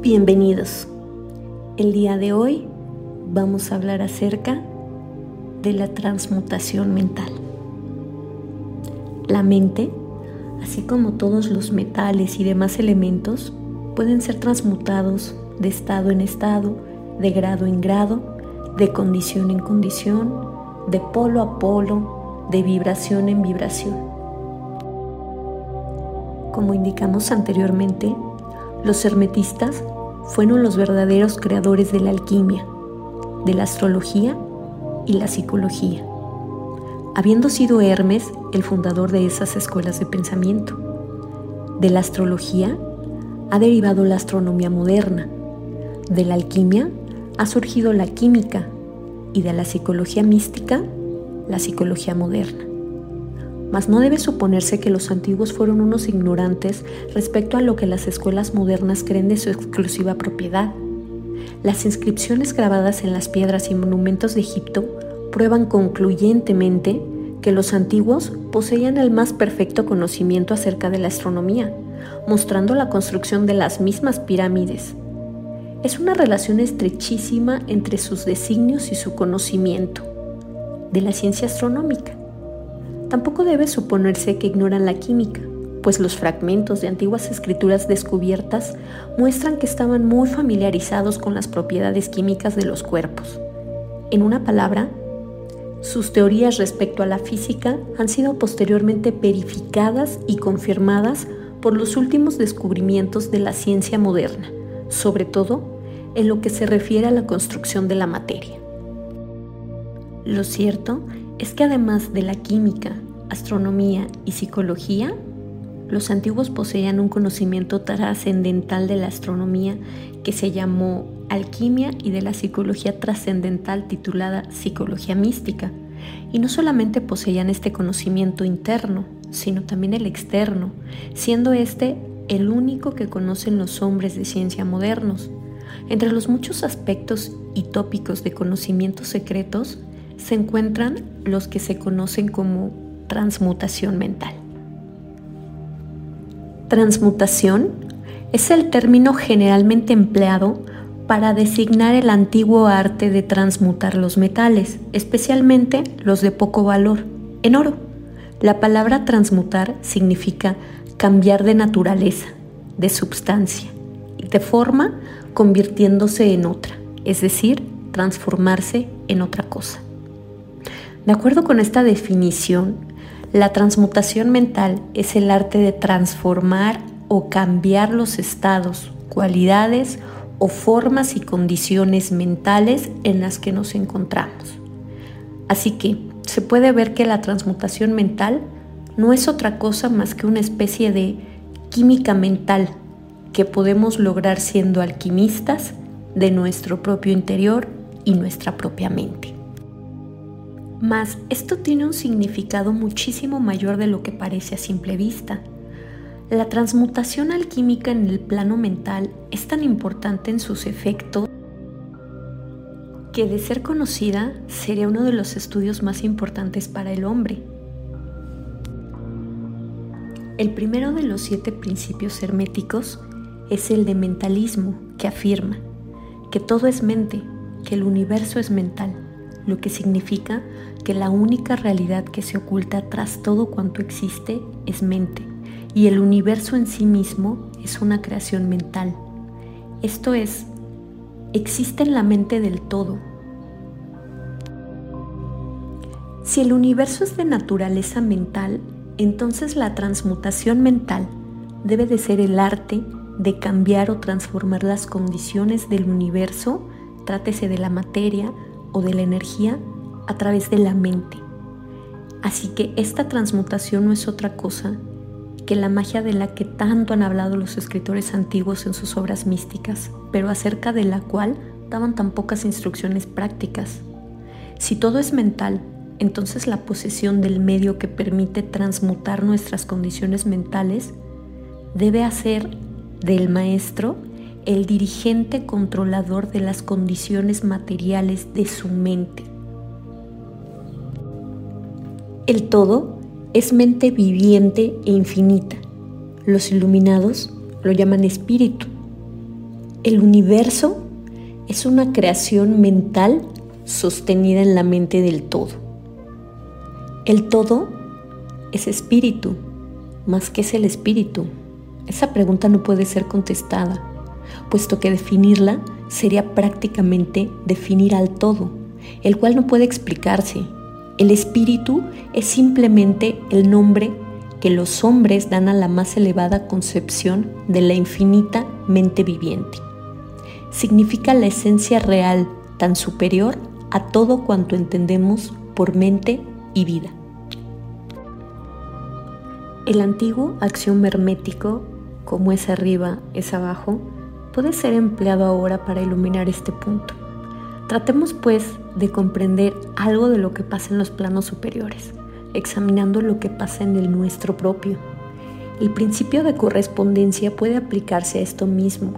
Bienvenidos. El día de hoy vamos a hablar acerca de la transmutación mental. La mente, así como todos los metales y demás elementos, pueden ser transmutados de estado en estado, de grado en grado, de condición en condición, de polo a polo, de vibración en vibración. Como indicamos anteriormente, los hermetistas fueron los verdaderos creadores de la alquimia, de la astrología y la psicología, habiendo sido Hermes el fundador de esas escuelas de pensamiento. De la astrología ha derivado la astronomía moderna, de la alquimia ha surgido la química y de la psicología mística la psicología moderna. Mas no debe suponerse que los antiguos fueron unos ignorantes respecto a lo que las escuelas modernas creen de su exclusiva propiedad. Las inscripciones grabadas en las piedras y monumentos de Egipto prueban concluyentemente que los antiguos poseían el más perfecto conocimiento acerca de la astronomía, mostrando la construcción de las mismas pirámides. Es una relación estrechísima entre sus designios y su conocimiento de la ciencia astronómica. Tampoco debe suponerse que ignoran la química, pues los fragmentos de antiguas escrituras descubiertas muestran que estaban muy familiarizados con las propiedades químicas de los cuerpos. En una palabra, sus teorías respecto a la física han sido posteriormente verificadas y confirmadas por los últimos descubrimientos de la ciencia moderna, sobre todo en lo que se refiere a la construcción de la materia. Lo cierto es que además de la química, astronomía y psicología, los antiguos poseían un conocimiento trascendental de la astronomía que se llamó alquimia y de la psicología trascendental titulada psicología mística. Y no solamente poseían este conocimiento interno, sino también el externo, siendo este el único que conocen los hombres de ciencia modernos. Entre los muchos aspectos y tópicos de conocimientos secretos se encuentran los que se conocen como transmutación mental. Transmutación es el término generalmente empleado para designar el antiguo arte de transmutar los metales, especialmente los de poco valor, en oro. La palabra transmutar significa cambiar de naturaleza, de substancia, y de forma convirtiéndose en otra, es decir, transformarse en otra cosa. De acuerdo con esta definición, la transmutación mental es el arte de transformar o cambiar los estados, cualidades o formas y condiciones mentales en las que nos encontramos. Así que se puede ver que la transmutación mental no es otra cosa más que una especie de química mental que podemos lograr siendo alquimistas de nuestro propio interior y nuestra propia mente. Mas esto tiene un significado muchísimo mayor de lo que parece a simple vista. La transmutación alquímica en el plano mental es tan importante en sus efectos que de ser conocida sería uno de los estudios más importantes para el hombre. El primero de los siete principios herméticos es el de mentalismo, que afirma que todo es mente, que el universo es mental lo que significa que la única realidad que se oculta tras todo cuanto existe es mente, y el universo en sí mismo es una creación mental. Esto es, existe en la mente del todo. Si el universo es de naturaleza mental, entonces la transmutación mental debe de ser el arte de cambiar o transformar las condiciones del universo, trátese de la materia, o de la energía a través de la mente. Así que esta transmutación no es otra cosa que la magia de la que tanto han hablado los escritores antiguos en sus obras místicas, pero acerca de la cual daban tan pocas instrucciones prácticas. Si todo es mental, entonces la posesión del medio que permite transmutar nuestras condiciones mentales debe hacer del maestro el dirigente controlador de las condiciones materiales de su mente. El todo es mente viviente e infinita. Los iluminados lo llaman espíritu. El universo es una creación mental sostenida en la mente del todo. El todo es espíritu, más que es el espíritu. Esa pregunta no puede ser contestada, puesto que definirla sería prácticamente definir al todo, el cual no puede explicarse. El espíritu es simplemente el nombre que los hombres dan a la más elevada concepción de la infinita mente viviente. Significa la esencia real tan superior a todo cuanto entendemos por mente y vida. El antiguo axioma hermético, como es arriba, es abajo, puede ser empleado ahora para iluminar este punto. Tratemos pues de comprender algo de lo que pasa en los planos superiores, examinando lo que pasa en el nuestro propio. El principio de correspondencia puede aplicarse a esto mismo.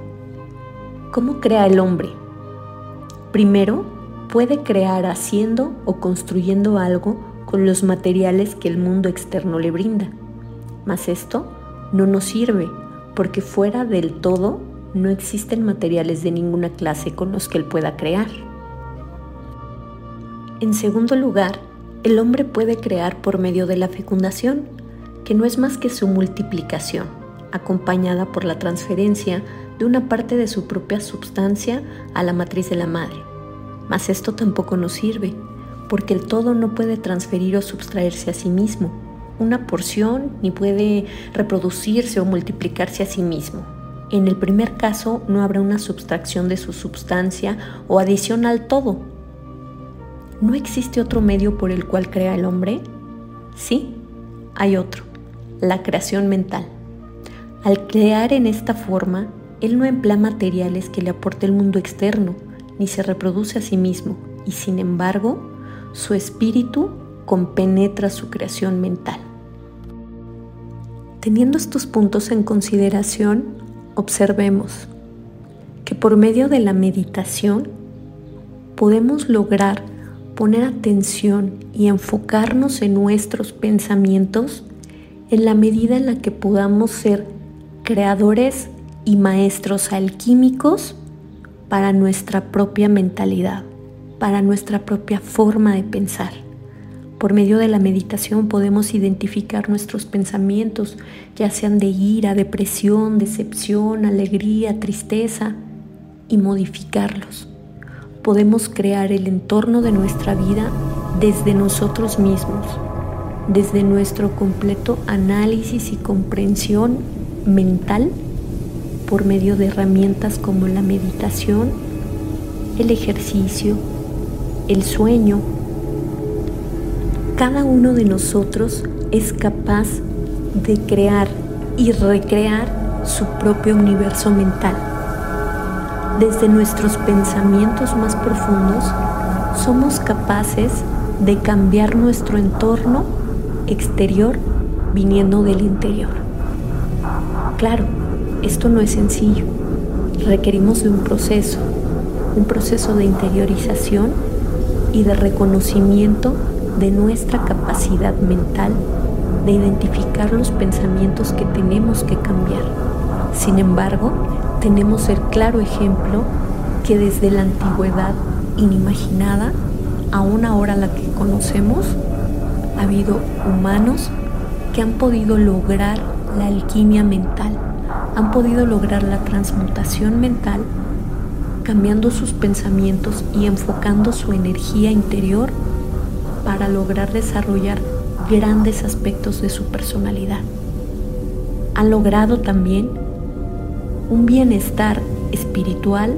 ¿Cómo crea el hombre? Primero, puede crear haciendo o construyendo algo con los materiales que el mundo externo le brinda. Mas esto no nos sirve porque fuera del todo no existen materiales de ninguna clase con los que él pueda crear. En segundo lugar, el hombre puede crear por medio de la fecundación, que no es más que su multiplicación, acompañada por la transferencia de una parte de su propia substancia a la matriz de la madre. Mas esto tampoco nos sirve, porque el todo no puede transferir o sustraerse a sí mismo, una porción ni puede reproducirse o multiplicarse a sí mismo. En el primer caso no habrá una subtracción de su substancia o adición al todo. ¿No existe otro medio por el cual crea el hombre? Sí, hay otro, la creación mental. Al crear en esta forma, él no emplea materiales que le aporte el mundo externo, ni se reproduce a sí mismo, y sin embargo, su espíritu compenetra su creación mental. Teniendo estos puntos en consideración, observemos que por medio de la meditación podemos lograr poner atención y enfocarnos en nuestros pensamientos en la medida en la que podamos ser creadores y maestros alquímicos para nuestra propia mentalidad, para nuestra propia forma de pensar. Por medio de la meditación podemos identificar nuestros pensamientos, ya sean de ira, depresión, decepción, alegría, tristeza, y modificarlos. Podemos crear el entorno de nuestra vida desde nosotros mismos, desde nuestro completo análisis y comprensión mental por medio de herramientas como la meditación, el ejercicio, el sueño, cada uno de nosotros es capaz de crear y recrear su propio universo mental. Desde nuestros pensamientos más profundos somos capaces de cambiar nuestro entorno exterior viniendo del interior. Claro, esto no es sencillo. Requerimos de un proceso, un proceso de interiorización y de reconocimiento de nuestra capacidad mental de identificar los pensamientos que tenemos que cambiar. Sin embargo, tenemos el claro ejemplo que desde la antigüedad inimaginada a una hora la que conocemos, ha habido humanos que han podido lograr la alquimia mental, han podido lograr la transmutación mental cambiando sus pensamientos y enfocando su energía interior para lograr desarrollar grandes aspectos de su personalidad. Han logrado también un bienestar espiritual,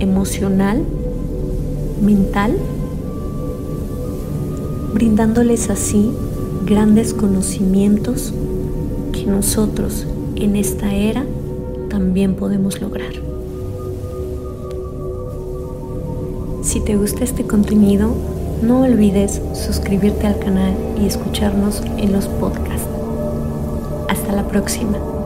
emocional, mental, brindándoles así grandes conocimientos que nosotros en esta era también podemos lograr. Si te gusta este contenido, no olvides suscribirte al canal y escucharnos en los podcasts. Hasta la próxima.